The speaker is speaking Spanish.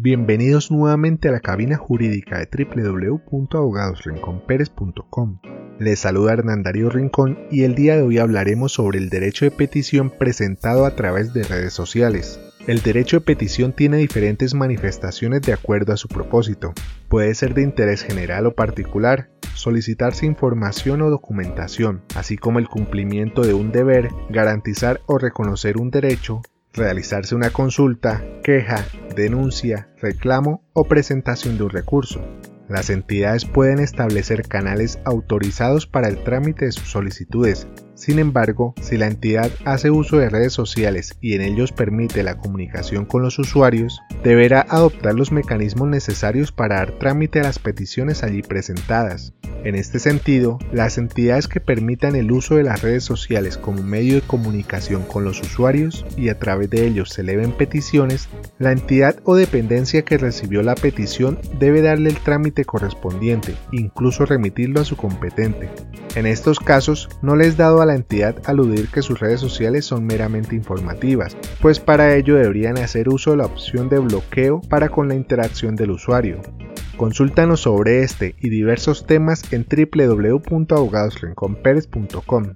Bienvenidos nuevamente a la cabina jurídica de www.abogadosrinconperes.com. Les saluda Hernán Darío Rincón y el día de hoy hablaremos sobre el derecho de petición presentado a través de redes sociales. El derecho de petición tiene diferentes manifestaciones de acuerdo a su propósito. Puede ser de interés general o particular, solicitarse información o documentación, así como el cumplimiento de un deber, garantizar o reconocer un derecho, realizarse una consulta, queja, denuncia, reclamo o presentación de un recurso. Las entidades pueden establecer canales autorizados para el trámite de sus solicitudes. Sin embargo, si la entidad hace uso de redes sociales y en ellos permite la comunicación con los usuarios, deberá adoptar los mecanismos necesarios para dar trámite a las peticiones allí presentadas. En este sentido, las entidades que permitan el uso de las redes sociales como medio de comunicación con los usuarios y a través de ellos se eleven peticiones, la entidad o dependencia que recibió la petición debe darle el trámite correspondiente, incluso remitirlo a su competente. En estos casos, no les dado a la entidad aludir que sus redes sociales son meramente informativas, pues para ello deberían hacer uso de la opción de bloqueo para con la interacción del usuario. Consúltanos sobre este y diversos temas en www.abogadosrinconperes.com.